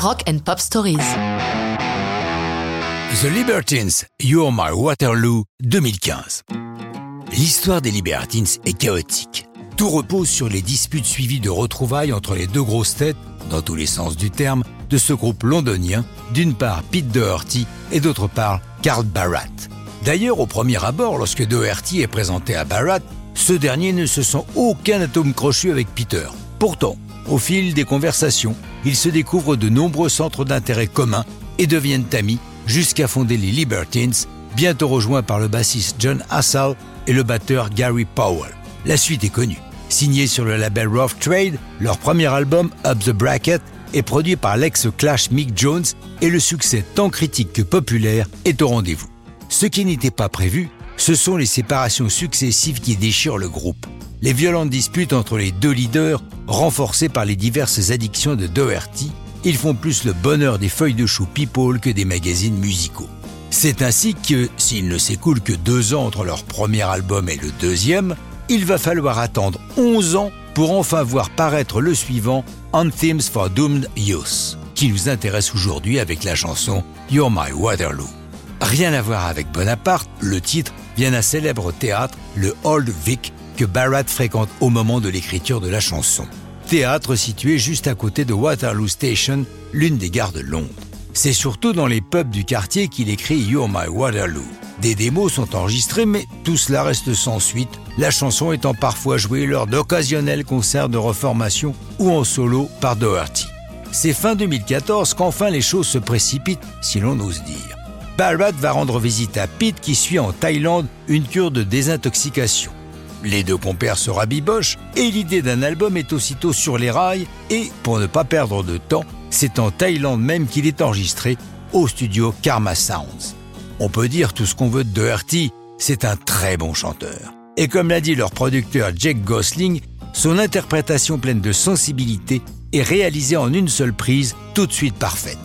Rock and Pop Stories. The Libertines, You're My Waterloo 2015. L'histoire des Libertines est chaotique. Tout repose sur les disputes suivies de retrouvailles entre les deux grosses têtes, dans tous les sens du terme, de ce groupe londonien, d'une part Pete Doherty et d'autre part Carl Barratt. D'ailleurs, au premier abord, lorsque Doherty est présenté à Barratt, ce dernier ne se sent aucun atome crochu avec Peter. Pourtant, au fil des conversations, ils se découvrent de nombreux centres d'intérêt communs et deviennent amis jusqu'à fonder les Libertines, bientôt rejoints par le bassiste John Hassall et le batteur Gary Powell. La suite est connue. Signé sur le label Rough Trade, leur premier album Up the Bracket est produit par l'ex-Clash Mick Jones et le succès tant critique que populaire est au rendez-vous. Ce qui n'était pas prévu, ce sont les séparations successives qui déchirent le groupe. Les violentes disputes entre les deux leaders, renforcées par les diverses addictions de Doherty, ils font plus le bonheur des feuilles de chou People que des magazines musicaux. C'est ainsi que, s'il ne s'écoule que deux ans entre leur premier album et le deuxième, il va falloir attendre 11 ans pour enfin voir paraître le suivant, Anthems for Doomed Youth, qui nous intéresse aujourd'hui avec la chanson You're My Waterloo. Rien à voir avec Bonaparte, le titre vient d'un célèbre théâtre, le Old Vic, que Barrett fréquente au moment de l'écriture de la chanson. Théâtre situé juste à côté de Waterloo Station, l'une des gares de Londres. C'est surtout dans les pubs du quartier qu'il écrit You're My Waterloo. Des démos sont enregistrées, mais tout cela reste sans suite, la chanson étant parfois jouée lors d'occasionnels concerts de reformation ou en solo par Doherty. C'est fin 2014 qu'enfin les choses se précipitent, si l'on ose dire. Barrett va rendre visite à Pete qui suit en Thaïlande une cure de désintoxication. Les deux compères se rabibochent et l'idée d'un album est aussitôt sur les rails et, pour ne pas perdre de temps, c'est en Thaïlande même qu'il est enregistré au studio Karma Sounds. On peut dire tout ce qu'on veut de Doherty, c'est un très bon chanteur. Et comme l'a dit leur producteur Jake Gosling, son interprétation pleine de sensibilité est réalisée en une seule prise, tout de suite parfaite.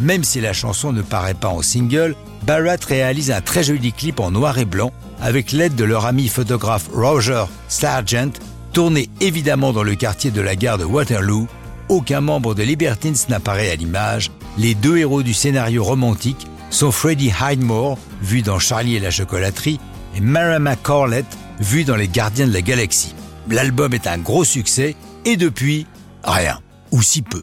Même si la chanson ne paraît pas en single, Barrett réalise un très joli clip en noir et blanc avec l'aide de leur ami photographe Roger Sargent, tourné évidemment dans le quartier de la gare de Waterloo. Aucun membre de Libertines n'apparaît à l'image. Les deux héros du scénario romantique sont Freddie Highmore, vu dans Charlie et la chocolaterie, et Marama Corlett, vu dans Les Gardiens de la Galaxie. L'album est un gros succès et depuis, rien, ou si peu.